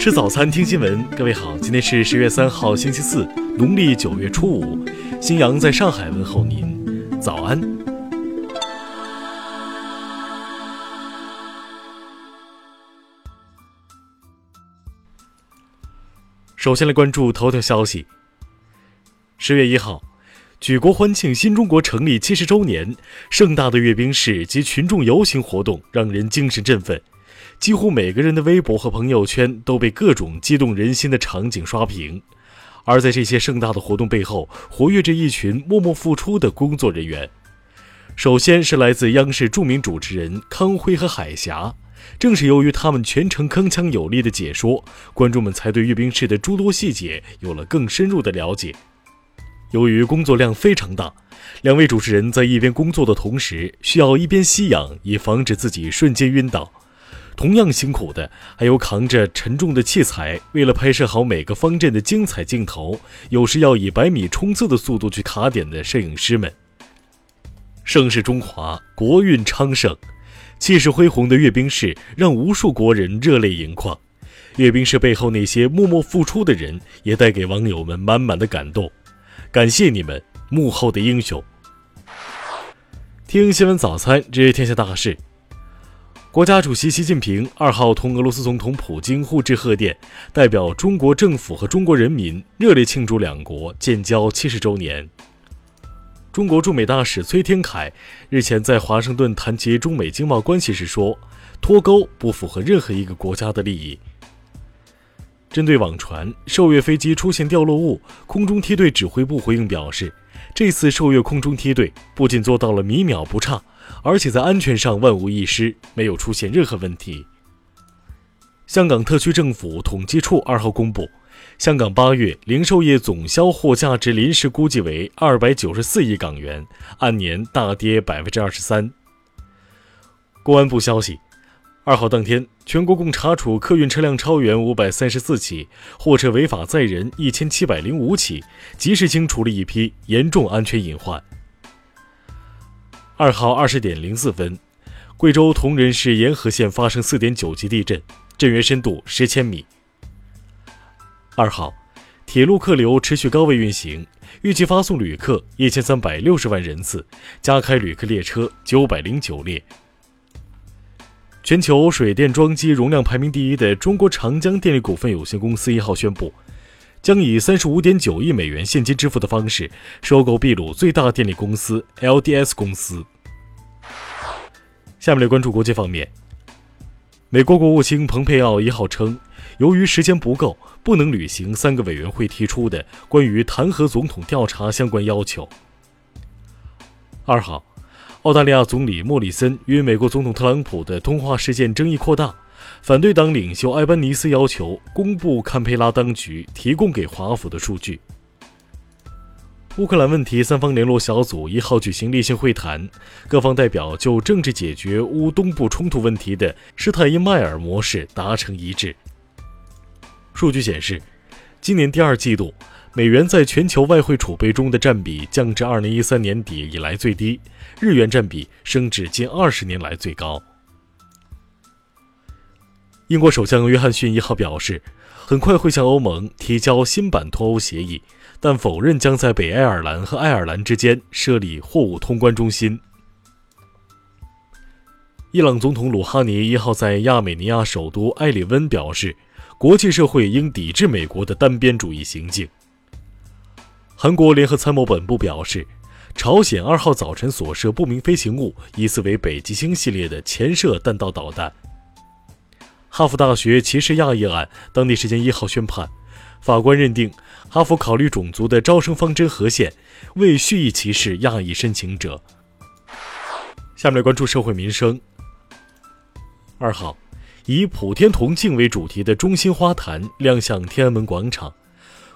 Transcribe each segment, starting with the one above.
吃早餐，听新闻。各位好，今天是十月三号，星期四，农历九月初五。新阳在上海问候您，早安。首先来关注头条消息。十月一号，举国欢庆新中国成立七十周年，盛大的阅兵式及群众游行活动让人精神振奋。几乎每个人的微博和朋友圈都被各种激动人心的场景刷屏，而在这些盛大的活动背后，活跃着一群默默付出的工作人员。首先是来自央视著名主持人康辉和海霞，正是由于他们全程铿锵有力的解说，观众们才对阅兵式的诸多细节有了更深入的了解。由于工作量非常大，两位主持人在一边工作的同时，需要一边吸氧，以防止自己瞬间晕倒。同样辛苦的还有扛着沉重的器材，为了拍摄好每个方阵的精彩镜头，有时要以百米冲刺的速度去卡点的摄影师们。盛世中华，国运昌盛，气势恢宏的阅兵式让无数国人热泪盈眶。阅兵式背后那些默默付出的人，也带给网友们满满的感动。感谢你们，幕后的英雄。听新闻早餐，知天下大事。国家主席习近平二号同俄罗斯总统普京互致贺电，代表中国政府和中国人民热烈庆祝两国建交七十周年。中国驻美大使崔天凯日前在华盛顿谈及中美经贸关系时说：“脱钩不符合任何一个国家的利益。”针对网传受阅飞机出现掉落物，空中梯队指挥部回应表示，这次受阅空中梯队不仅做到了米秒不差。而且在安全上万无一失，没有出现任何问题。香港特区政府统计处二号公布，香港八月零售业总销货价值临时估计为二百九十四亿港元，按年大跌百分之二十三。公安部消息，二号当天，全国共查处客运车辆超员五百三十四起，货车违法载人一千七百零五起，及时清除了一批严重安全隐患。二号二十点零四分，贵州铜仁市沿河县发生四点九级地震，震源深度十千米。二号，铁路客流持续高位运行，预计发送旅客一千三百六十万人次，加开旅客列车九百零九列。全球水电装机容量排名第一的中国长江电力股份有限公司一号宣布，将以三十五点九亿美元现金支付的方式收购秘鲁最大电力公司 LDS 公司。下面来关注国际方面。美国国务卿蓬佩奥一号称，由于时间不够，不能履行三个委员会提出的关于弹劾总统调查相关要求。二号，澳大利亚总理莫里森与美国总统特朗普的通话事件争议扩大，反对党领袖埃班尼斯要求公布堪培拉当局提供给华府的数据。乌克兰问题三方联络小组一号举行例行会谈，各方代表就政治解决乌东部冲突问题的施泰因迈尔模式达成一致。数据显示，今年第二季度，美元在全球外汇储备中的占比降至二零一三年底以来最低，日元占比升至近二十年来最高。英国首相约翰逊一号表示，很快会向欧盟提交新版脱欧协议。但否认将在北爱尔兰和爱尔兰之间设立货物通关中心。伊朗总统鲁哈尼一号在亚美尼亚首都埃里温表示，国际社会应抵制美国的单边主义行径。韩国联合参谋本部表示，朝鲜二号早晨所射不明飞行物疑似为北极星系列的潜射弹道导弹。哈佛大学歧视亚裔案，当地时间一号宣判。法官认定，哈佛考虑种族的招生方针合宪，未蓄意歧视亚裔申请者。下面关注社会民生。二号，以普天同庆为主题的中心花坛亮相天安门广场，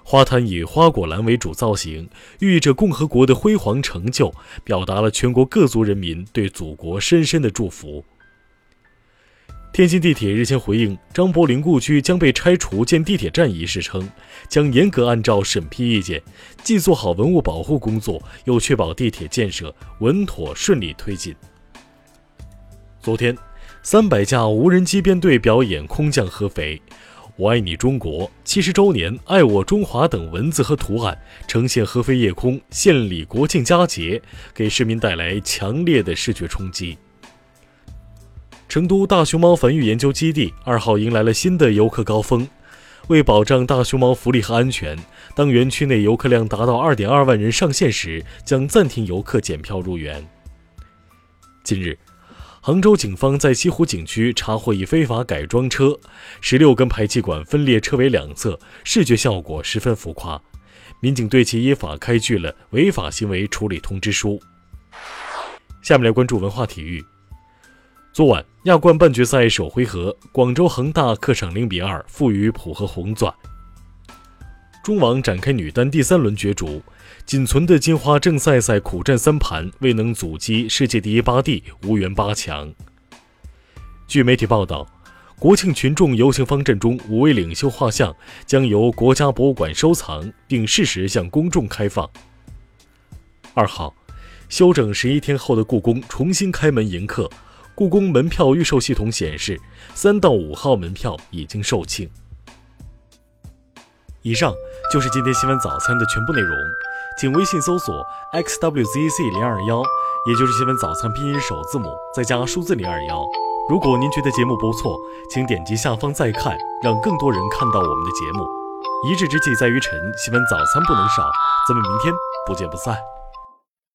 花坛以花果篮为主造型，寓意着共和国的辉煌成就，表达了全国各族人民对祖国深深的祝福。天津地铁日前回应张伯苓故居将被拆除建地铁站一事称，将严格按照审批意见，既做好文物保护工作，又确保地铁建设稳妥顺利推进。昨天，三百架无人机编队表演空降合肥，我爱你中国”、七十周年、爱我中华等文字和图案，呈现合肥夜空献礼国庆佳节，给市民带来强烈的视觉冲击。成都大熊猫繁育研究基地二号迎来了新的游客高峰。为保障大熊猫福利和安全，当园区内游客量达到二点二万人上限时，将暂停游客检票入园。近日，杭州警方在西湖景区查获一非法改装车，十六根排气管分列车尾两侧，视觉效果十分浮夸。民警对其依法开具了违法行为处理通知书。下面来关注文化体育。昨晚亚冠半决赛首回合，广州恒大客场零比二负于浦和红钻。中网展开女单第三轮角逐，仅存的金花正赛赛苦战三盘，未能阻击世界第一巴蒂，无缘八强。据媒体报道，国庆群众游行方阵中五位领袖画像将由国家博物馆收藏，并适时向公众开放。二号，休整十一天后的故宫重新开门迎客。故宫门票预售系统显示，三到五号门票已经售罄。以上就是今天新闻早餐的全部内容，请微信搜索 xwzc 零二幺，也就是新闻早餐拼音首字母再加数字零二幺。如果您觉得节目不错，请点击下方再看，让更多人看到我们的节目。一日之计在于晨，新闻早餐不能少，咱们明天不见不散。